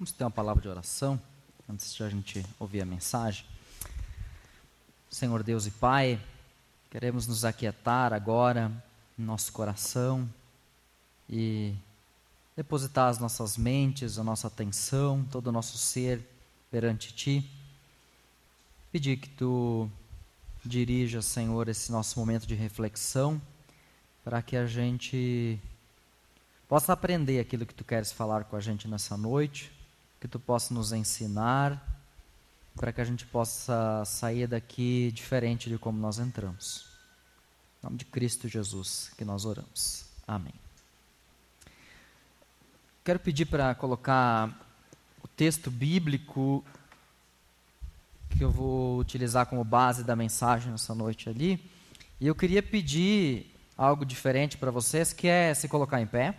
Vamos ter uma palavra de oração antes de a gente ouvir a mensagem. Senhor Deus e Pai, queremos nos aquietar agora em nosso coração e depositar as nossas mentes, a nossa atenção, todo o nosso ser perante Ti. Pedir que Tu dirija, Senhor, esse nosso momento de reflexão para que a gente possa aprender aquilo que Tu queres falar com a gente nessa noite que tu possa nos ensinar, para que a gente possa sair daqui diferente de como nós entramos. Em nome de Cristo Jesus que nós oramos. Amém. Quero pedir para colocar o texto bíblico que eu vou utilizar como base da mensagem nessa noite ali. E eu queria pedir algo diferente para vocês, que é se colocar em pé.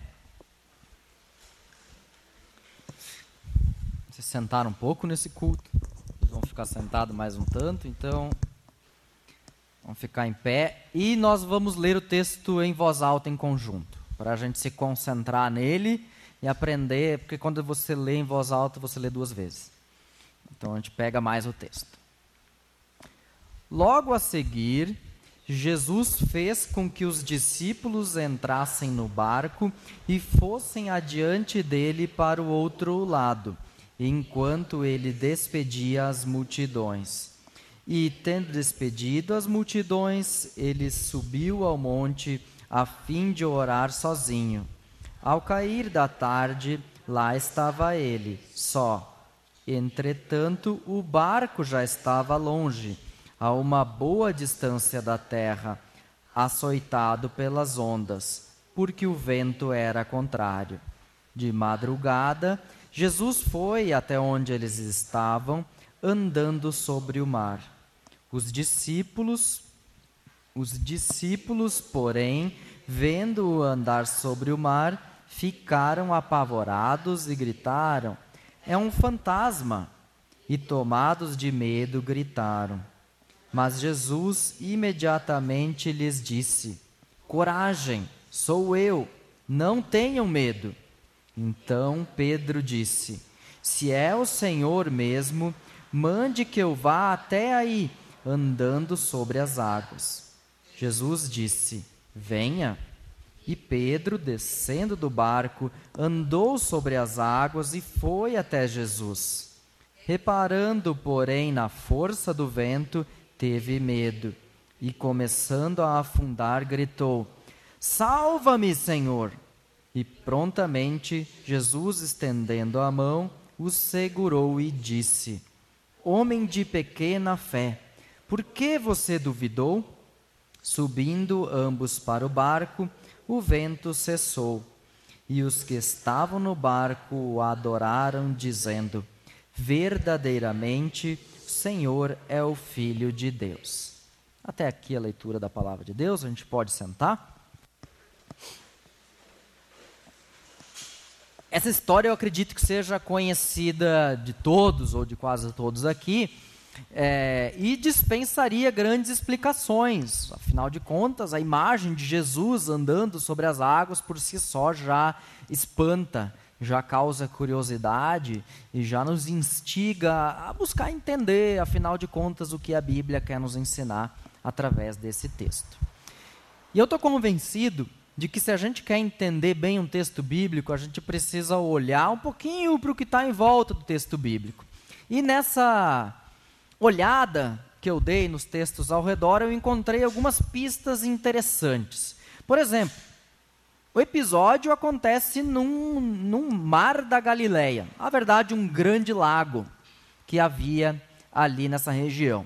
se sentar um pouco nesse culto. Eles vão ficar sentados mais um tanto, então vamos ficar em pé e nós vamos ler o texto em voz alta em conjunto, para a gente se concentrar nele e aprender, porque quando você lê em voz alta, você lê duas vezes. Então a gente pega mais o texto. Logo a seguir, Jesus fez com que os discípulos entrassem no barco e fossem adiante dele para o outro lado enquanto ele despedia as multidões. E, tendo despedido as multidões, ele subiu ao monte a fim de orar sozinho. Ao cair da tarde, lá estava ele, só. Entretanto, o barco já estava longe, a uma boa distância da terra, açoitado pelas ondas, porque o vento era contrário. De madrugada, Jesus foi até onde eles estavam, andando sobre o mar. Os discípulos, os discípulos, porém, vendo-o andar sobre o mar, ficaram apavorados e gritaram: É um fantasma! E tomados de medo, gritaram. Mas Jesus imediatamente lhes disse: Coragem, sou eu, não tenham medo. Então Pedro disse: Se é o Senhor mesmo, mande que eu vá até aí, andando sobre as águas. Jesus disse: Venha. E Pedro, descendo do barco, andou sobre as águas e foi até Jesus. Reparando, porém, na força do vento, teve medo e, começando a afundar, gritou: Salva-me, Senhor! E prontamente Jesus, estendendo a mão, o segurou e disse: Homem de pequena fé, por que você duvidou? Subindo ambos para o barco, o vento cessou. E os que estavam no barco o adoraram, dizendo: Verdadeiramente, o Senhor é o Filho de Deus. Até aqui a leitura da palavra de Deus, a gente pode sentar. Essa história eu acredito que seja conhecida de todos ou de quase todos aqui é, e dispensaria grandes explicações. Afinal de contas, a imagem de Jesus andando sobre as águas por si só já espanta, já causa curiosidade e já nos instiga a buscar entender, afinal de contas, o que a Bíblia quer nos ensinar através desse texto. E eu estou convencido de que se a gente quer entender bem um texto bíblico, a gente precisa olhar um pouquinho para o que está em volta do texto bíblico. E nessa olhada que eu dei nos textos ao redor, eu encontrei algumas pistas interessantes. Por exemplo, o episódio acontece num, num mar da Galileia, na verdade, um grande lago que havia ali nessa região.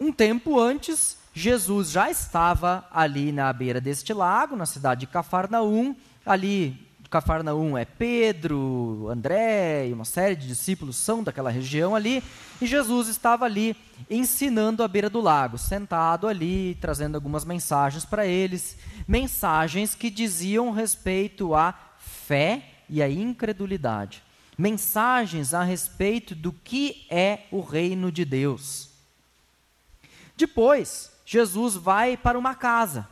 Um tempo antes, Jesus já estava ali na beira deste lago, na cidade de Cafarnaum. Ali, Cafarnaum é Pedro, André e uma série de discípulos são daquela região ali. E Jesus estava ali ensinando à beira do lago, sentado ali, trazendo algumas mensagens para eles. Mensagens que diziam respeito à fé e à incredulidade. Mensagens a respeito do que é o reino de Deus. Depois, Jesus vai para uma casa.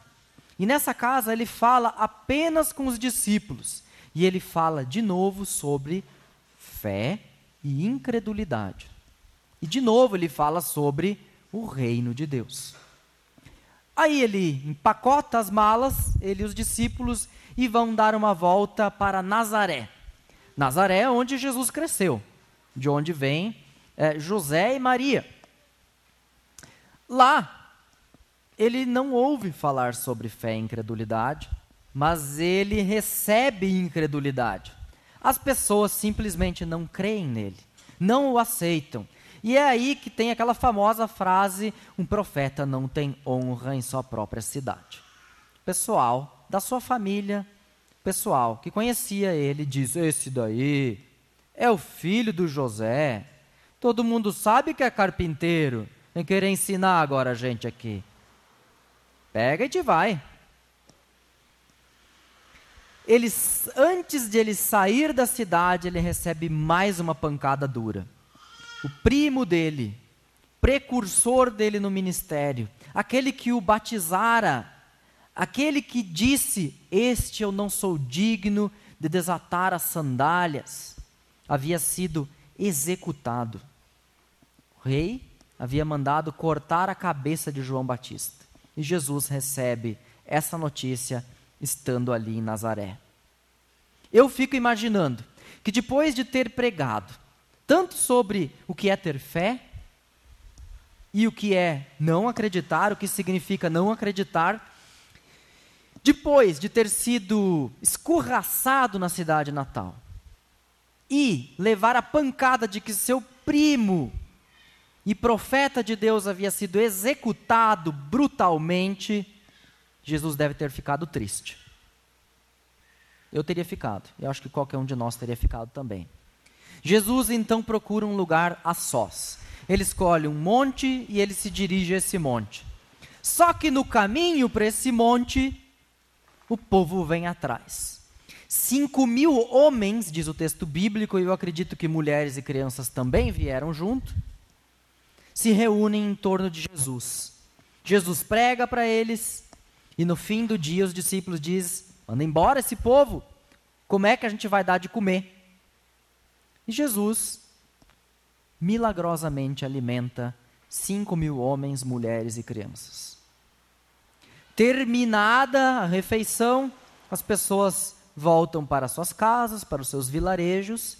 E nessa casa ele fala apenas com os discípulos. E ele fala de novo sobre fé e incredulidade. E de novo ele fala sobre o reino de Deus. Aí ele empacota as malas, ele e os discípulos, e vão dar uma volta para Nazaré. Nazaré é onde Jesus cresceu, de onde vem é, José e Maria. Lá, ele não ouve falar sobre fé e incredulidade, mas ele recebe incredulidade. As pessoas simplesmente não creem nele, não o aceitam. E é aí que tem aquela famosa frase: um profeta não tem honra em sua própria cidade. Pessoal da sua família, pessoal que conhecia ele, diz: Esse daí é o filho do José. Todo mundo sabe que é carpinteiro. Vem querer ensinar agora a gente aqui. Pega e te vai ele, antes de ele sair da cidade, ele recebe mais uma pancada dura. O primo dele, precursor dele no ministério, aquele que o batizara, aquele que disse: Este eu não sou digno de desatar as sandálias, havia sido executado. O rei havia mandado cortar a cabeça de João Batista. E Jesus recebe essa notícia estando ali em Nazaré. Eu fico imaginando que depois de ter pregado tanto sobre o que é ter fé e o que é não acreditar, o que significa não acreditar, depois de ter sido escorraçado na cidade natal e levar a pancada de que seu primo e profeta de Deus havia sido executado brutalmente, Jesus deve ter ficado triste. Eu teria ficado. Eu acho que qualquer um de nós teria ficado também. Jesus então procura um lugar a sós. Ele escolhe um monte e ele se dirige a esse monte. Só que no caminho para esse monte, o povo vem atrás. Cinco mil homens, diz o texto bíblico, e eu acredito que mulheres e crianças também vieram junto, se reúnem em torno de Jesus. Jesus prega para eles, e no fim do dia, os discípulos dizem: manda embora esse povo, como é que a gente vai dar de comer? E Jesus milagrosamente alimenta cinco mil homens, mulheres e crianças. Terminada a refeição, as pessoas voltam para suas casas, para os seus vilarejos,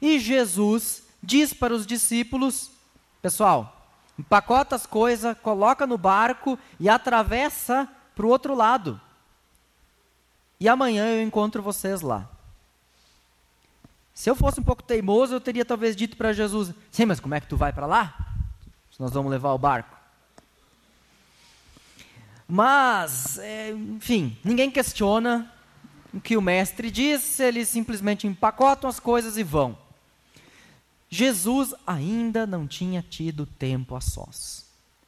e Jesus diz para os discípulos: Pessoal, empacota as coisas, coloca no barco e atravessa para o outro lado. E amanhã eu encontro vocês lá. Se eu fosse um pouco teimoso, eu teria talvez dito para Jesus: Sim, mas como é que tu vai para lá? Se nós vamos levar o barco. Mas, é, enfim, ninguém questiona o que o mestre diz, eles simplesmente empacotam as coisas e vão. Jesus ainda não tinha tido tempo a sós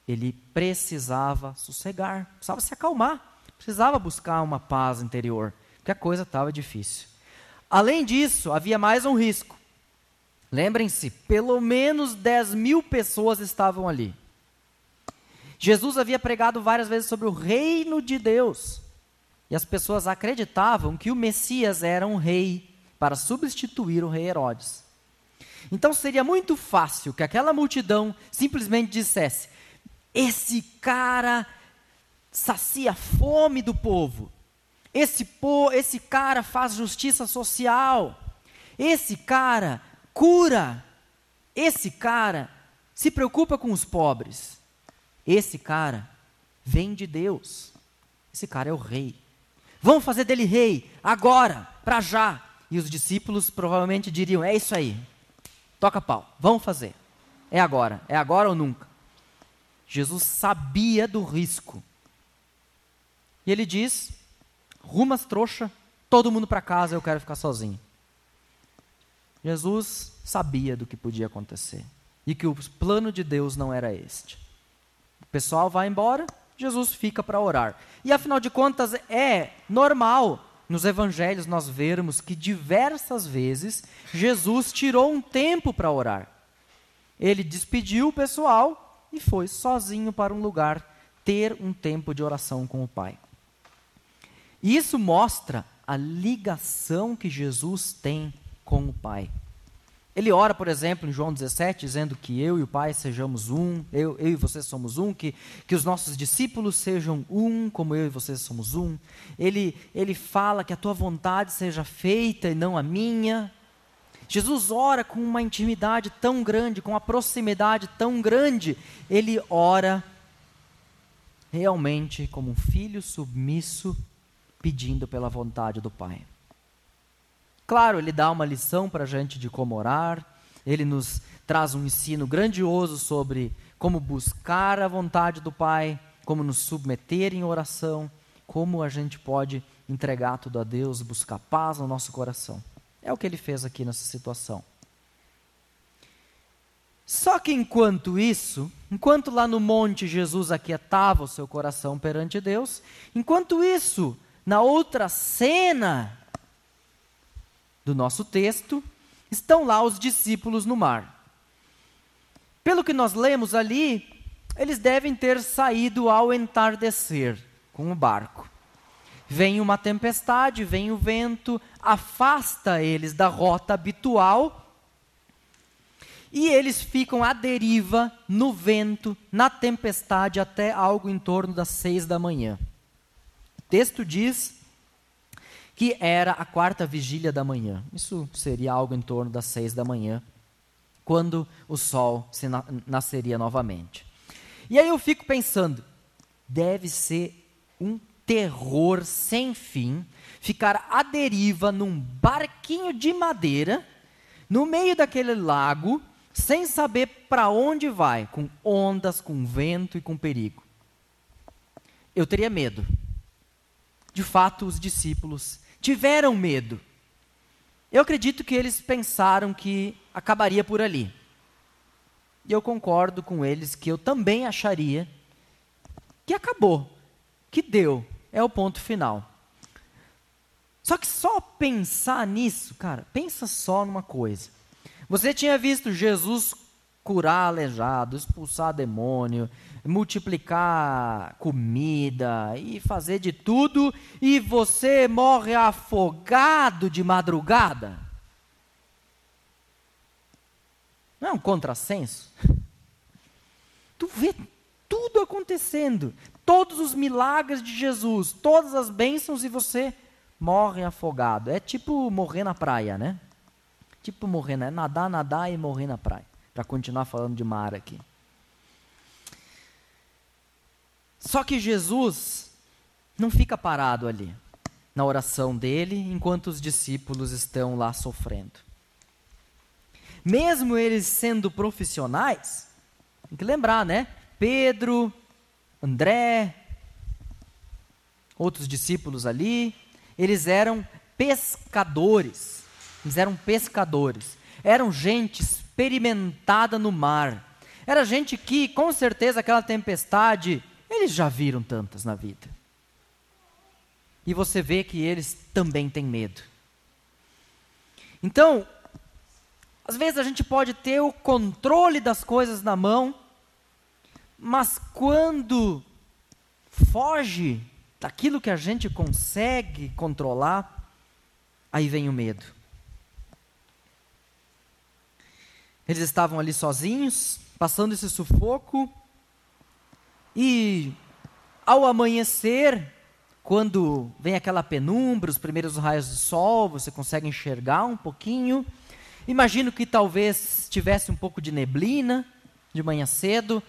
ele precisava sossegar, precisava se acalmar, precisava buscar uma paz interior, porque a coisa estava difícil. Além disso, havia mais um risco. Lembrem-se, pelo menos 10 mil pessoas estavam ali. Jesus havia pregado várias vezes sobre o reino de Deus. E as pessoas acreditavam que o Messias era um rei para substituir o rei Herodes. Então seria muito fácil que aquela multidão simplesmente dissesse: esse cara sacia a fome do povo. Esse, po, esse cara faz justiça social. Esse cara cura. Esse cara se preocupa com os pobres. Esse cara vem de Deus. Esse cara é o rei. Vamos fazer dele rei, agora, para já. E os discípulos provavelmente diriam: é isso aí, toca pau, vamos fazer. É agora, é agora ou nunca. Jesus sabia do risco. E ele diz: rumas trouxa, todo mundo para casa, eu quero ficar sozinho. Jesus sabia do que podia acontecer e que o plano de Deus não era este. O pessoal vai embora, Jesus fica para orar. E afinal de contas, é normal nos evangelhos nós vermos que diversas vezes Jesus tirou um tempo para orar. Ele despediu o pessoal e foi sozinho para um lugar ter um tempo de oração com o Pai. Isso mostra a ligação que Jesus tem com o Pai. Ele ora, por exemplo, em João 17, dizendo que eu e o Pai sejamos um, eu, eu e você somos um, que, que os nossos discípulos sejam um, como eu e você somos um. Ele, ele fala que a tua vontade seja feita e não a minha. Jesus ora com uma intimidade tão grande, com uma proximidade tão grande. Ele ora realmente como um filho submisso, pedindo pela vontade do Pai. Claro, ele dá uma lição para a gente de como orar, ele nos traz um ensino grandioso sobre como buscar a vontade do Pai, como nos submeter em oração, como a gente pode entregar tudo a Deus, buscar paz no nosso coração. É o que ele fez aqui nessa situação. Só que enquanto isso, enquanto lá no monte Jesus aquietava o seu coração perante Deus, enquanto isso, na outra cena do nosso texto, estão lá os discípulos no mar. Pelo que nós lemos ali, eles devem ter saído ao entardecer com o barco. Vem uma tempestade, vem o vento, afasta eles da rota habitual e eles ficam à deriva no vento, na tempestade, até algo em torno das seis da manhã. O texto diz que era a quarta vigília da manhã. Isso seria algo em torno das seis da manhã, quando o sol se na nasceria novamente. E aí eu fico pensando, deve ser um terror sem fim ficar à deriva num barquinho de madeira no meio daquele lago, sem saber para onde vai, com ondas, com vento e com perigo. Eu teria medo. De fato, os discípulos tiveram medo. Eu acredito que eles pensaram que acabaria por ali. E eu concordo com eles que eu também acharia que acabou, que deu, é o ponto final. Só que só pensar nisso, cara, pensa só numa coisa. Você tinha visto Jesus curar aleijado, expulsar demônio, multiplicar comida e fazer de tudo, e você morre afogado de madrugada? Não é um contrassenso? Tu vê tudo acontecendo, todos os milagres de Jesus, todas as bênçãos e você morre afogado. É tipo morrer na praia, né? Tipo morrer, né? Nadar, nadar e morrer na praia. Para continuar falando de mar aqui. Só que Jesus não fica parado ali, na oração dele, enquanto os discípulos estão lá sofrendo. Mesmo eles sendo profissionais, tem que lembrar, né? Pedro, André, outros discípulos ali, eles eram pescadores. Eles eram pescadores. Eram gente experimentada no mar. Era gente que, com certeza, aquela tempestade eles já viram tantas na vida. E você vê que eles também têm medo. Então, às vezes a gente pode ter o controle das coisas na mão, mas quando foge daquilo que a gente consegue controlar, aí vem o medo. Eles estavam ali sozinhos, passando esse sufoco, e ao amanhecer, quando vem aquela penumbra, os primeiros raios do sol, você consegue enxergar um pouquinho. Imagino que talvez tivesse um pouco de neblina de manhã cedo.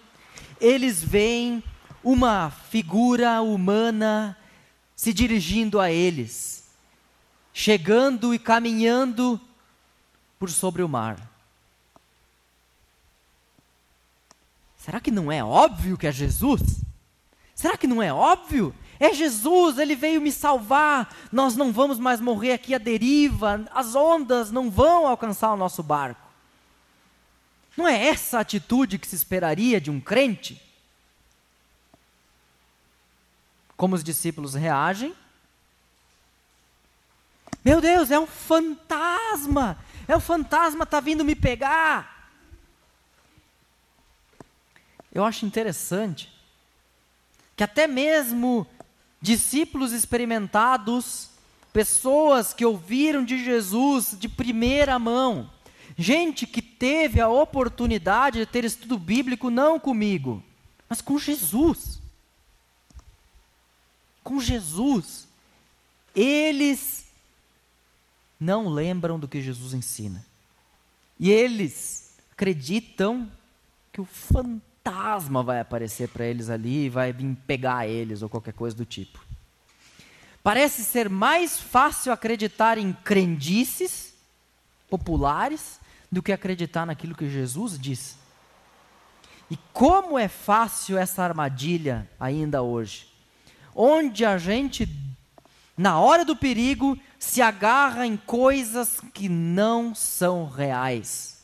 Eles veem uma figura humana se dirigindo a eles, chegando e caminhando por sobre o mar. Será que não é óbvio que é Jesus? Será que não é óbvio? É Jesus, ele veio me salvar. Nós não vamos mais morrer aqui à deriva, as ondas não vão alcançar o nosso barco. Não é essa a atitude que se esperaria de um crente? Como os discípulos reagem? Meu Deus, é um fantasma! É o fantasma está vindo me pegar! Eu acho interessante que até mesmo discípulos experimentados, pessoas que ouviram de Jesus de primeira mão, gente que teve a oportunidade de ter estudo bíblico não comigo, mas com Jesus. Com Jesus. Eles não lembram do que Jesus ensina. E eles acreditam que o fantasma vai aparecer para eles ali e vai vir pegar eles ou qualquer coisa do tipo. Parece ser mais fácil acreditar em crendices populares do que acreditar naquilo que Jesus disse. E como é fácil essa armadilha ainda hoje, onde a gente, na hora do perigo, se agarra em coisas que não são reais.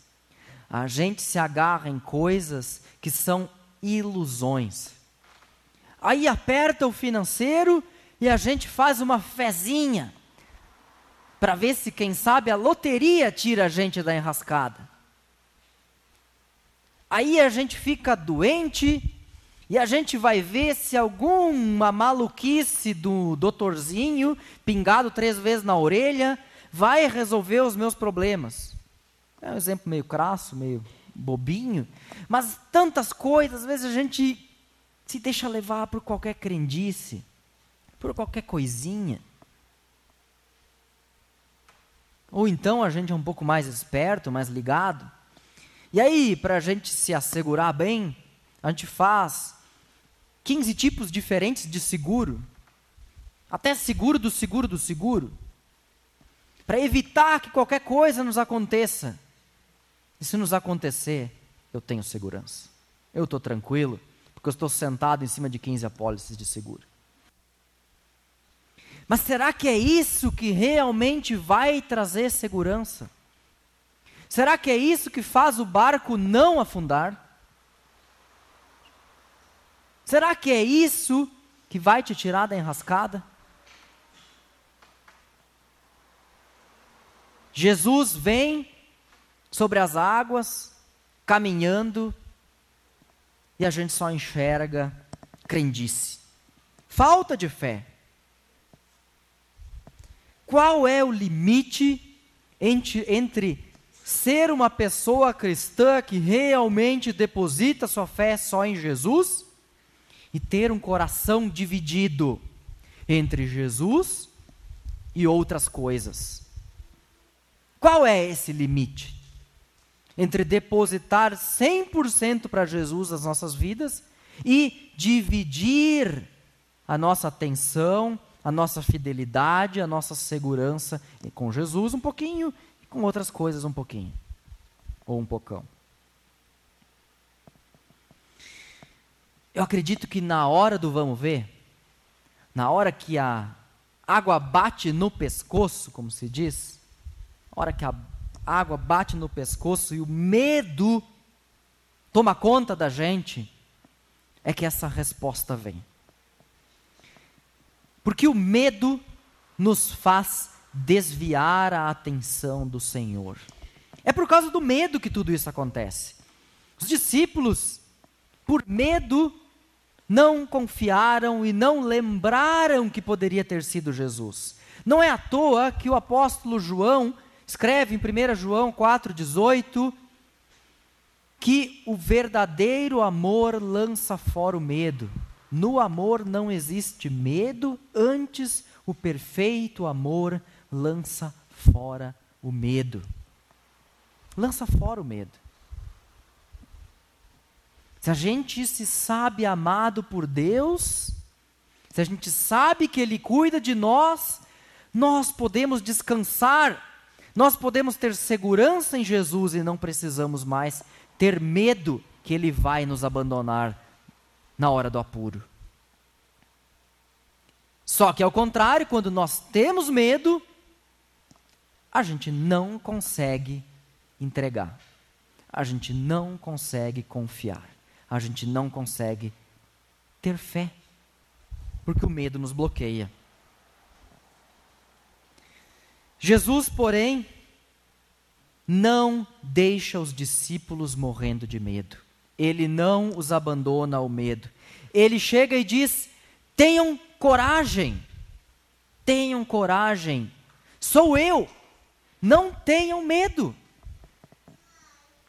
A gente se agarra em coisas que são ilusões. Aí aperta o financeiro e a gente faz uma fezinha para ver se, quem sabe, a loteria tira a gente da enrascada. Aí a gente fica doente e a gente vai ver se alguma maluquice do doutorzinho, pingado três vezes na orelha, vai resolver os meus problemas. É um exemplo meio crasso, meio bobinho, mas tantas coisas, às vezes a gente se deixa levar por qualquer crendice, por qualquer coisinha. Ou então a gente é um pouco mais esperto, mais ligado. E aí, para a gente se assegurar bem, a gente faz 15 tipos diferentes de seguro. Até seguro do seguro do seguro. Para evitar que qualquer coisa nos aconteça. E se nos acontecer, eu tenho segurança. Eu estou tranquilo, porque eu estou sentado em cima de 15 apólices de seguro. Mas será que é isso que realmente vai trazer segurança? Será que é isso que faz o barco não afundar? Será que é isso que vai te tirar da enrascada? Jesus vem sobre as águas, caminhando, e a gente só enxerga crendice. Falta de fé. Qual é o limite entre, entre ser uma pessoa cristã que realmente deposita sua fé só em Jesus e ter um coração dividido entre Jesus e outras coisas? Qual é esse limite? Entre depositar 100% para Jesus as nossas vidas e dividir a nossa atenção a nossa fidelidade, a nossa segurança com Jesus um pouquinho e com outras coisas um pouquinho. Ou um pocão. Eu acredito que na hora do vamos ver, na hora que a água bate no pescoço, como se diz, na hora que a água bate no pescoço e o medo toma conta da gente, é que essa resposta vem. Porque o medo nos faz desviar a atenção do Senhor. É por causa do medo que tudo isso acontece. Os discípulos, por medo, não confiaram e não lembraram que poderia ter sido Jesus. Não é à toa que o apóstolo João escreve em 1 João 4,18 que o verdadeiro amor lança fora o medo. No amor não existe medo, antes o perfeito amor lança fora o medo. Lança fora o medo. Se a gente se sabe amado por Deus, se a gente sabe que Ele cuida de nós, nós podemos descansar, nós podemos ter segurança em Jesus e não precisamos mais ter medo que Ele vai nos abandonar na hora do apuro. Só que ao contrário, quando nós temos medo, a gente não consegue entregar. A gente não consegue confiar. A gente não consegue ter fé. Porque o medo nos bloqueia. Jesus, porém, não deixa os discípulos morrendo de medo. Ele não os abandona ao medo. Ele chega e diz: tenham coragem, tenham coragem, sou eu, não tenham medo.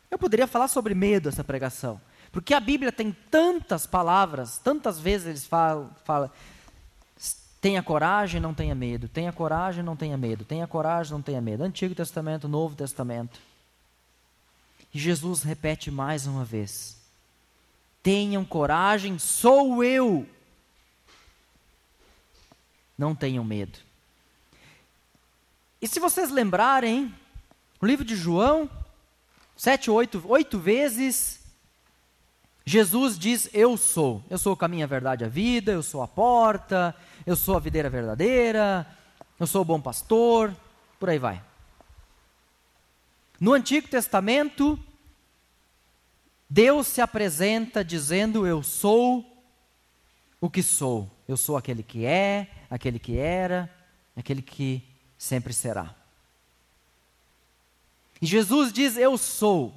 Eu poderia falar sobre medo essa pregação, porque a Bíblia tem tantas palavras, tantas vezes eles falam, falam tenha coragem, não tenha medo, tenha coragem, não tenha medo, tenha coragem, não tenha medo. Antigo Testamento, Novo Testamento. E Jesus repete mais uma vez: Tenham coragem, sou eu. Não tenham medo. E se vocês lembrarem, o livro de João, sete, oito, oito vezes, Jesus diz: Eu sou. Eu sou o caminho, a verdade, a vida, eu sou a porta, eu sou a videira verdadeira, eu sou o bom pastor, por aí vai. No Antigo Testamento, Deus se apresenta dizendo: Eu sou o que sou. Eu sou aquele que é, aquele que era, aquele que sempre será. E Jesus diz: Eu sou.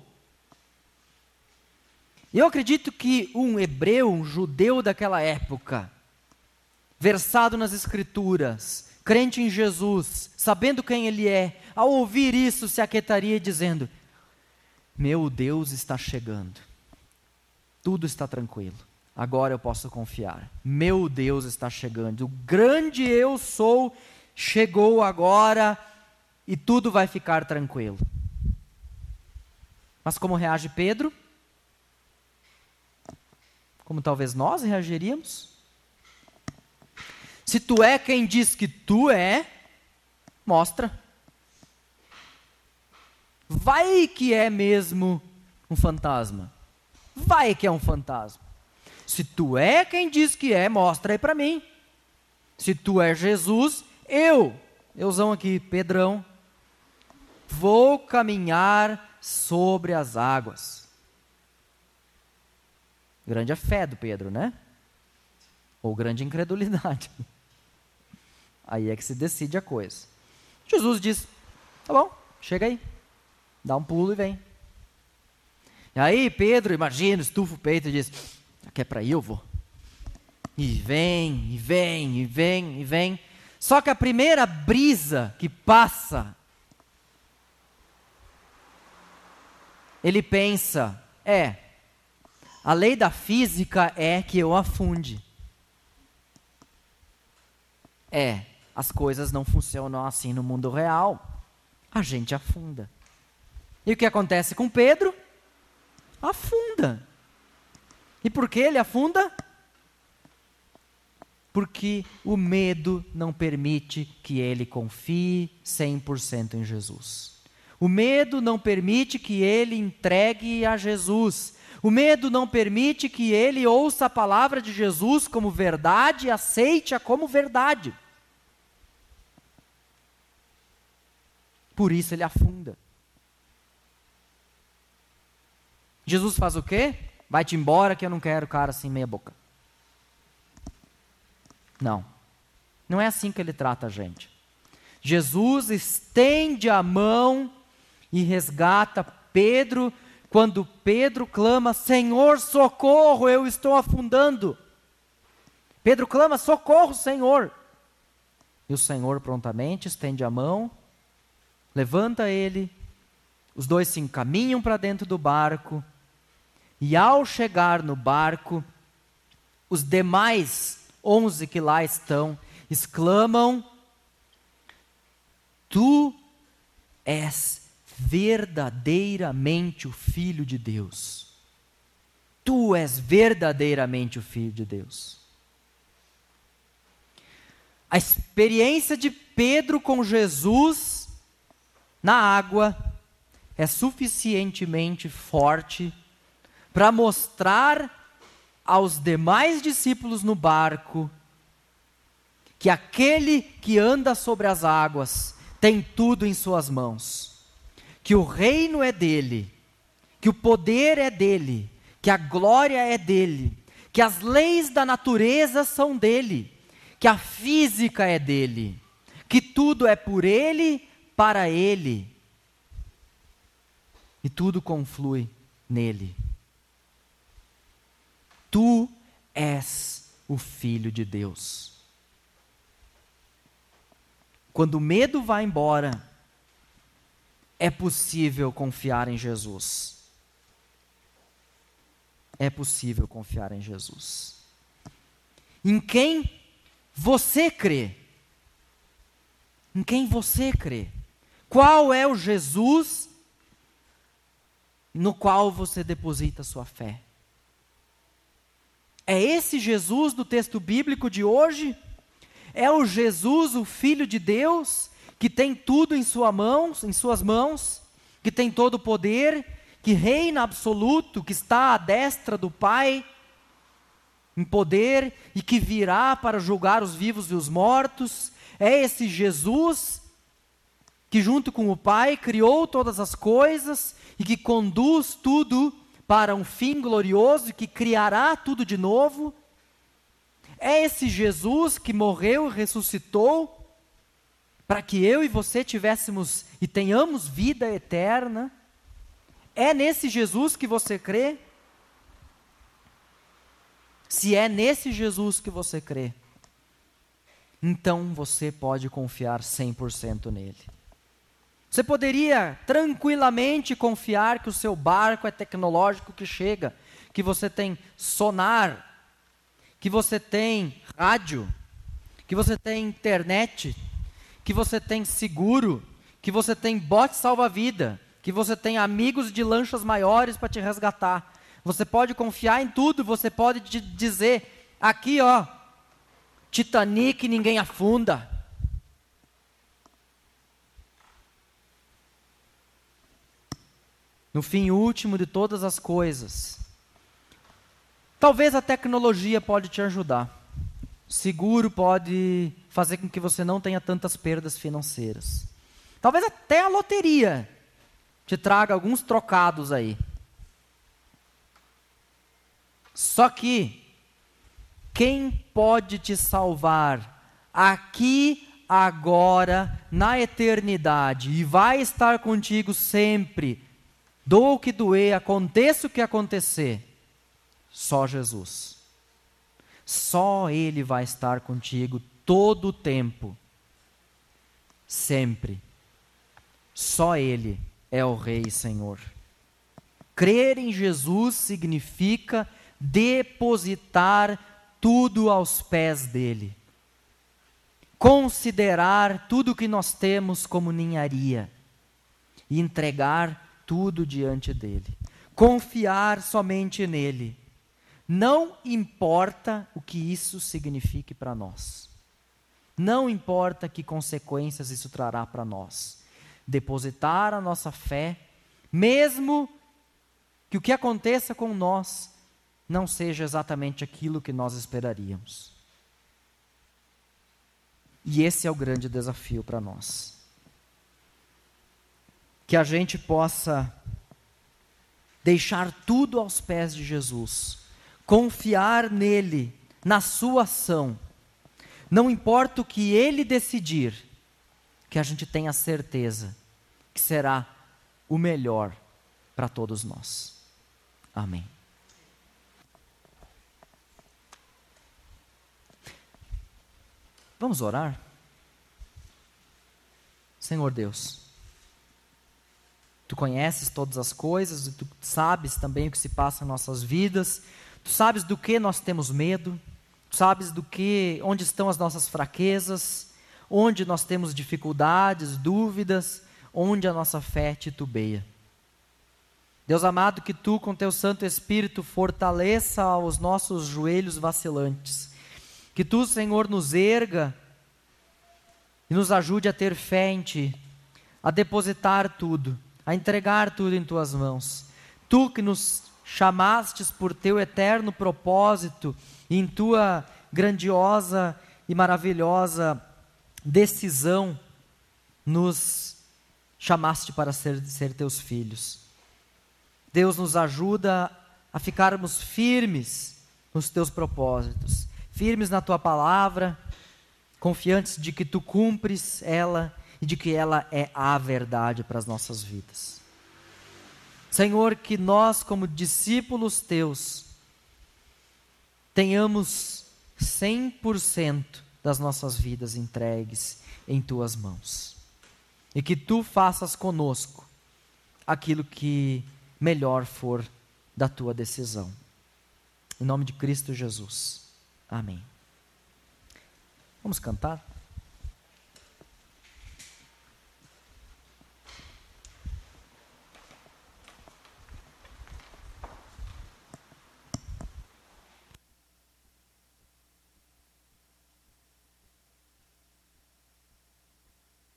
Eu acredito que um hebreu, um judeu daquela época, versado nas Escrituras, crente em Jesus, sabendo quem Ele é, ao ouvir isso se aquietaria dizendo: Meu Deus está chegando, tudo está tranquilo, agora eu posso confiar. Meu Deus está chegando, o grande eu sou chegou agora e tudo vai ficar tranquilo. Mas como reage Pedro? Como talvez nós reagiríamos? Se tu é quem diz que tu é, mostra. Vai que é mesmo um fantasma. Vai que é um fantasma. Se tu é quem diz que é, mostra aí para mim. Se tu é Jesus, eu, eusão aqui, Pedrão, vou caminhar sobre as águas. Grande a fé do Pedro, né? Ou grande incredulidade. Aí é que se decide a coisa. Jesus diz: tá bom, chega aí, dá um pulo e vem. E aí Pedro, imagina, estufa o peito e diz: que é para ir, eu vou. E vem, e vem, e vem, e vem. Só que a primeira brisa que passa, ele pensa: é, a lei da física é que eu afunde. É, as coisas não funcionam assim no mundo real. A gente afunda. E o que acontece com Pedro? Afunda. E por que ele afunda? Porque o medo não permite que ele confie 100% em Jesus. O medo não permite que ele entregue a Jesus. O medo não permite que ele ouça a palavra de Jesus como verdade e aceite-a como verdade. Por isso ele afunda. Jesus faz o quê? Vai-te embora que eu não quero cara assim meia boca. Não. Não é assim que ele trata a gente. Jesus estende a mão e resgata Pedro quando Pedro clama: Senhor, socorro, eu estou afundando. Pedro clama: Socorro, Senhor. E o Senhor prontamente estende a mão levanta ele, os dois se encaminham para dentro do barco, e ao chegar no barco, os demais onze que lá estão exclamam: Tu és verdadeiramente o Filho de Deus. Tu és verdadeiramente o Filho de Deus. A experiência de Pedro com Jesus na água é suficientemente forte para mostrar aos demais discípulos no barco que aquele que anda sobre as águas tem tudo em suas mãos, que o reino é dele, que o poder é dele, que a glória é dele, que as leis da natureza são dele, que a física é dele, que tudo é por ele para Ele. E tudo conflui nele. Tu és o Filho de Deus. Quando o medo vai embora, é possível confiar em Jesus. é possível confiar em Jesus. Em quem você crê? Em quem você crê? Qual é o Jesus no qual você deposita sua fé? É esse Jesus do texto bíblico de hoje? É o Jesus, o Filho de Deus, que tem tudo em, sua mãos, em suas mãos, que tem todo o poder, que reina absoluto, que está à destra do Pai, em poder e que virá para julgar os vivos e os mortos. É esse Jesus que, junto com o Pai, criou todas as coisas e que conduz tudo para um fim glorioso e que criará tudo de novo. É esse Jesus que morreu e ressuscitou para que eu e você tivéssemos e tenhamos vida eterna. É nesse Jesus que você crê? Se é nesse Jesus que você crê, então você pode confiar 100% nele. Você poderia tranquilamente confiar que o seu barco é tecnológico que chega, que você tem sonar, que você tem rádio, que você tem internet, que você tem seguro, que você tem bote salva-vida, que você tem amigos de lanchas maiores para te resgatar. Você pode confiar em tudo, você pode dizer aqui, ó, Titanic ninguém afunda. No fim último de todas as coisas. Talvez a tecnologia pode te ajudar. Seguro pode fazer com que você não tenha tantas perdas financeiras. Talvez até a loteria te traga alguns trocados aí. Só que quem pode te salvar aqui, agora, na eternidade e vai estar contigo sempre Doa o que doer, aconteça o que acontecer, só Jesus. Só Ele vai estar contigo todo o tempo, sempre. Só Ele é o Rei e Senhor. Crer em Jesus significa depositar tudo aos pés dele. Considerar tudo que nós temos como ninharia e entregar tudo diante dele. Confiar somente nele. Não importa o que isso signifique para nós. Não importa que consequências isso trará para nós. Depositar a nossa fé, mesmo que o que aconteça com nós não seja exatamente aquilo que nós esperaríamos. E esse é o grande desafio para nós que a gente possa deixar tudo aos pés de Jesus, confiar nele, na sua ação. Não importa o que ele decidir, que a gente tenha certeza que será o melhor para todos nós. Amém. Vamos orar? Senhor Deus, Tu conheces todas as coisas, e tu sabes também o que se passa em nossas vidas. Tu sabes do que nós temos medo. Tu sabes do que, onde estão as nossas fraquezas, onde nós temos dificuldades, dúvidas, onde a nossa fé titubeia. Deus amado, que tu, com teu Santo Espírito, fortaleça os nossos joelhos vacilantes. Que tu, Senhor, nos erga e nos ajude a ter fé em ti, a depositar tudo a entregar tudo em tuas mãos. Tu que nos chamastes por teu eterno propósito em tua grandiosa e maravilhosa decisão, nos chamaste para ser, ser teus filhos. Deus nos ajuda a ficarmos firmes nos teus propósitos, firmes na tua palavra, confiantes de que tu cumpres ela e de que ela é a verdade para as nossas vidas. Senhor, que nós, como discípulos teus, tenhamos 100% das nossas vidas entregues em tuas mãos. E que tu faças conosco aquilo que melhor for da tua decisão. Em nome de Cristo Jesus. Amém. Vamos cantar?